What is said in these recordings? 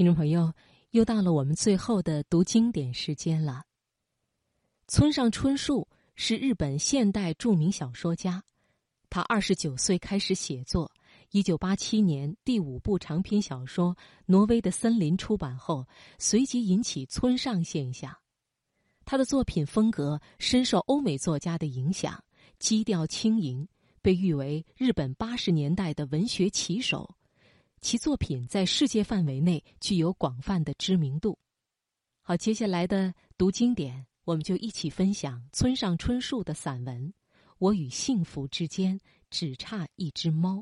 听众朋友，又到了我们最后的读经典时间了。村上春树是日本现代著名小说家，他二十九岁开始写作，一九八七年第五部长篇小说《挪威的森林》出版后，随即引起村上现象。他的作品风格深受欧美作家的影响，基调轻盈，被誉为日本八十年代的文学旗手。其作品在世界范围内具有广泛的知名度。好，接下来的读经典，我们就一起分享村上春树的散文《我与幸福之间只差一只猫》。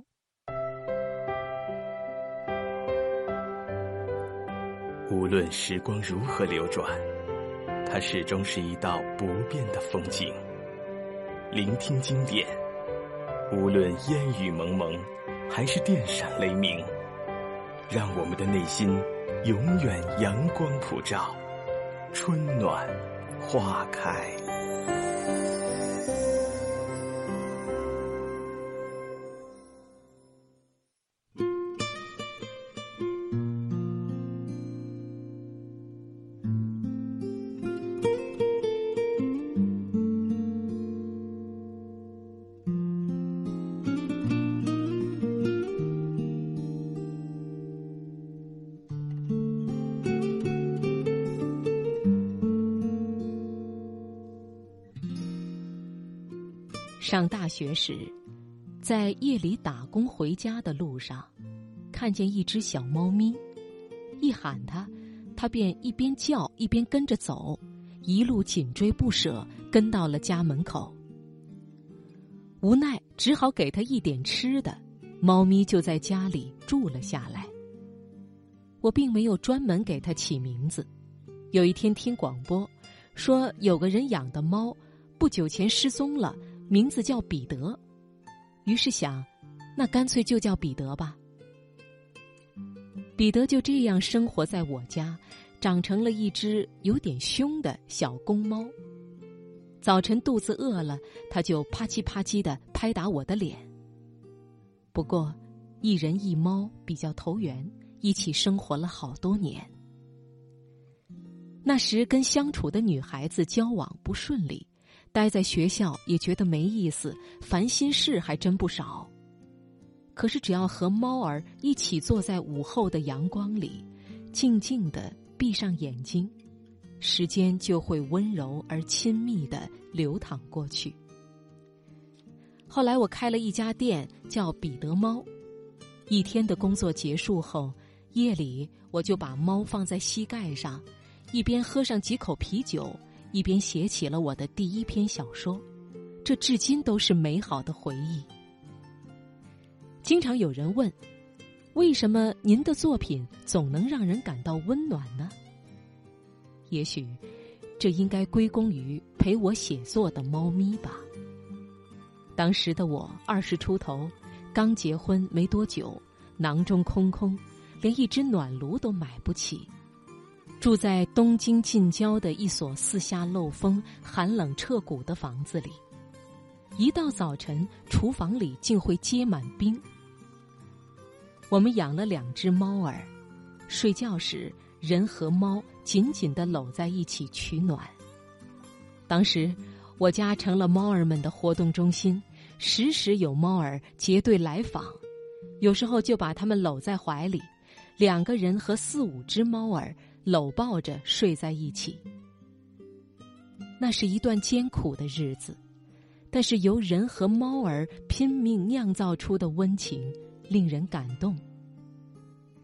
无论时光如何流转，它始终是一道不变的风景。聆听经典，无论烟雨蒙蒙，还是电闪雷鸣。让我们的内心永远阳光普照，春暖花开。上大学时，在夜里打工回家的路上，看见一只小猫咪，一喊它，它便一边叫一边跟着走，一路紧追不舍，跟到了家门口。无奈只好给它一点吃的，猫咪就在家里住了下来。我并没有专门给它起名字。有一天听广播，说有个人养的猫，不久前失踪了。名字叫彼得，于是想，那干脆就叫彼得吧。彼得就这样生活在我家，长成了一只有点凶的小公猫。早晨肚子饿了，它就啪叽啪叽的拍打我的脸。不过，一人一猫比较投缘，一起生活了好多年。那时跟相处的女孩子交往不顺利。待在学校也觉得没意思，烦心事还真不少。可是只要和猫儿一起坐在午后的阳光里，静静的闭上眼睛，时间就会温柔而亲密的流淌过去。后来我开了一家店，叫彼得猫。一天的工作结束后，夜里我就把猫放在膝盖上，一边喝上几口啤酒。一边写起了我的第一篇小说，这至今都是美好的回忆。经常有人问，为什么您的作品总能让人感到温暖呢？也许，这应该归功于陪我写作的猫咪吧。当时的我二十出头，刚结婚没多久，囊中空空，连一只暖炉都买不起。住在东京近郊的一所四下漏风、寒冷彻骨的房子里，一到早晨，厨房里竟会结满冰。我们养了两只猫儿，睡觉时人和猫紧紧的搂在一起取暖。当时我家成了猫儿们的活动中心，时时有猫儿结队来访，有时候就把它们搂在怀里，两个人和四五只猫儿。搂抱着睡在一起，那是一段艰苦的日子，但是由人和猫儿拼命酿造出的温情，令人感动。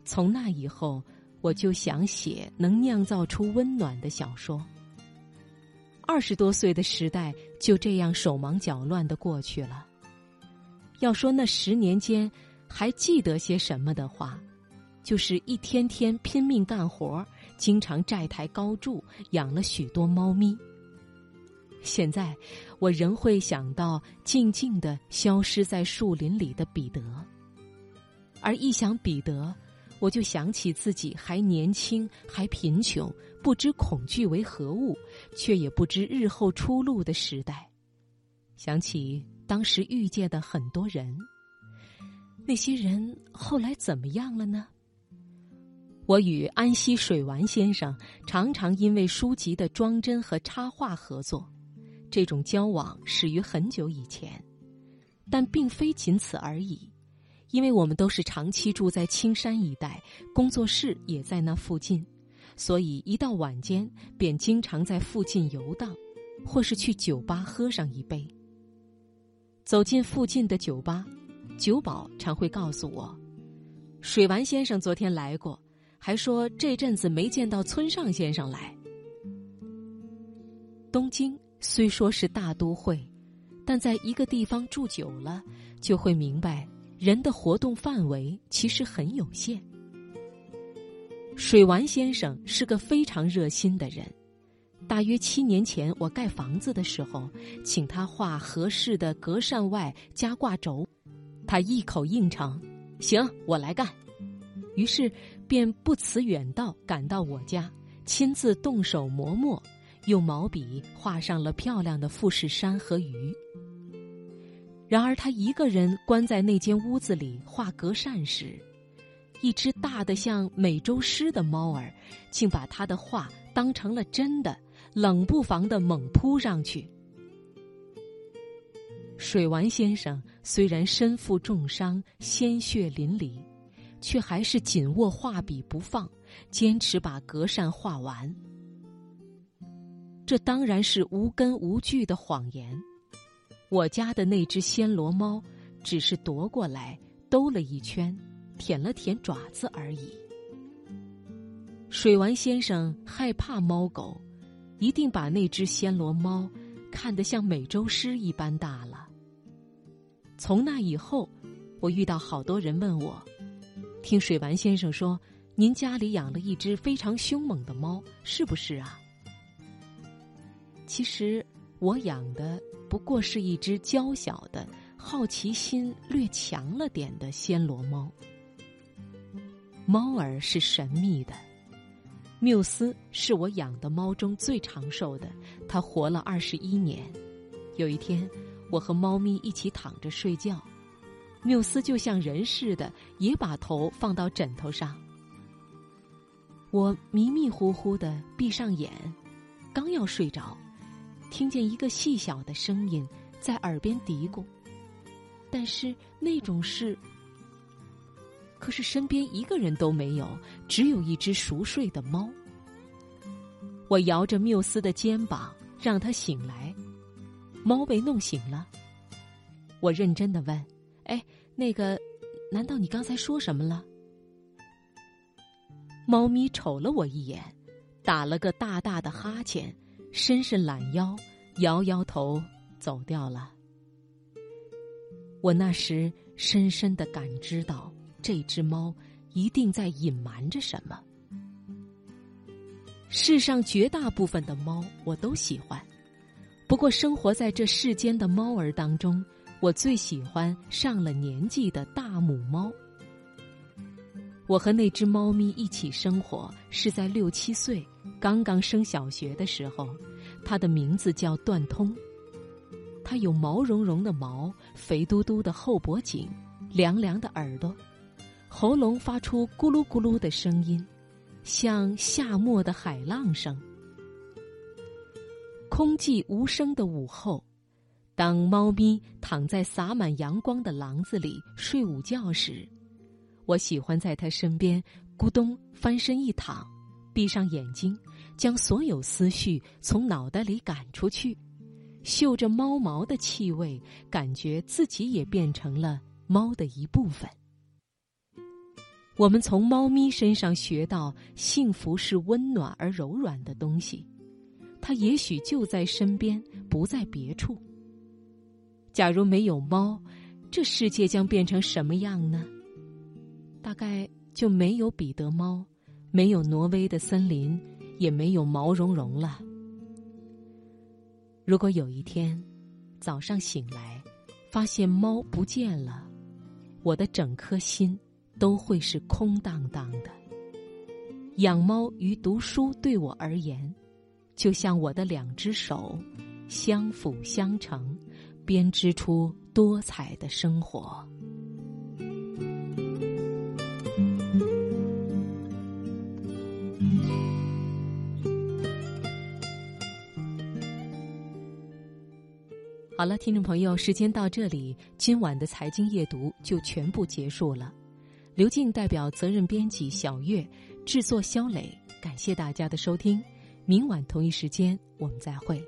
从那以后，我就想写能酿造出温暖的小说。二十多岁的时代就这样手忙脚乱的过去了。要说那十年间还记得些什么的话，就是一天天拼命干活儿。经常债台高筑，养了许多猫咪。现在，我仍会想到静静的消失在树林里的彼得，而一想彼得，我就想起自己还年轻，还贫穷，不知恐惧为何物，却也不知日后出路的时代。想起当时遇见的很多人，那些人后来怎么样了呢？我与安溪水丸先生常常因为书籍的装帧和插画合作，这种交往始于很久以前，但并非仅此而已，因为我们都是长期住在青山一带，工作室也在那附近，所以一到晚间便经常在附近游荡，或是去酒吧喝上一杯。走进附近的酒吧，酒保常会告诉我，水丸先生昨天来过。还说这阵子没见到村上先生来。东京虽说是大都会，但在一个地方住久了，就会明白人的活动范围其实很有限。水丸先生是个非常热心的人。大约七年前，我盖房子的时候，请他画合适的隔扇外加挂轴，他一口应承：“行，我来干。”于是。便不辞远道赶到我家，亲自动手磨墨，用毛笔画上了漂亮的富士山和鱼。然而他一个人关在那间屋子里画隔扇时，一只大的像美洲狮的猫儿，竟把他的画当成了真的，冷不防的猛扑上去。水丸先生虽然身负重伤，鲜血淋漓。却还是紧握画笔不放，坚持把格扇画完。这当然是无根无据的谎言。我家的那只暹罗猫，只是夺过来兜了一圈，舔了舔爪子而已。水丸先生害怕猫狗，一定把那只暹罗猫看得像美洲狮一般大了。从那以后，我遇到好多人问我。听水丸先生说，您家里养了一只非常凶猛的猫，是不是啊？其实我养的不过是一只娇小的、好奇心略强了点的暹罗猫。猫儿是神秘的，缪斯是我养的猫中最长寿的，它活了二十一年。有一天，我和猫咪一起躺着睡觉。缪斯就像人似的，也把头放到枕头上。我迷迷糊糊的闭上眼，刚要睡着，听见一个细小的声音在耳边嘀咕。但是那种事，可是身边一个人都没有，只有一只熟睡的猫。我摇着缪斯的肩膀，让他醒来。猫被弄醒了。我认真的问。哎，那个，难道你刚才说什么了？猫咪瞅了我一眼，打了个大大的哈欠，伸伸懒腰，摇摇头，走掉了。我那时深深的感知到，这只猫一定在隐瞒着什么。世上绝大部分的猫我都喜欢，不过生活在这世间的猫儿当中。我最喜欢上了年纪的大母猫。我和那只猫咪一起生活，是在六七岁，刚刚升小学的时候。它的名字叫段通。它有毛茸茸的毛，肥嘟嘟的后脖颈，凉凉的耳朵，喉咙发出咕噜咕噜的声音，像夏末的海浪声。空寂无声的午后。当猫咪躺在洒满阳光的廊子里睡午觉时，我喜欢在它身边咕咚翻身一躺，闭上眼睛，将所有思绪从脑袋里赶出去，嗅着猫毛的气味，感觉自己也变成了猫的一部分。我们从猫咪身上学到，幸福是温暖而柔软的东西，它也许就在身边，不在别处。假如没有猫，这世界将变成什么样呢？大概就没有彼得猫，没有挪威的森林，也没有毛茸茸了。如果有一天早上醒来，发现猫不见了，我的整颗心都会是空荡荡的。养猫与读书对我而言，就像我的两只手，相辅相成。编织出多彩的生活。好了，听众朋友，时间到这里，今晚的财经夜读就全部结束了。刘静代表责任编辑小月制作肖磊，感谢大家的收听，明晚同一时间我们再会。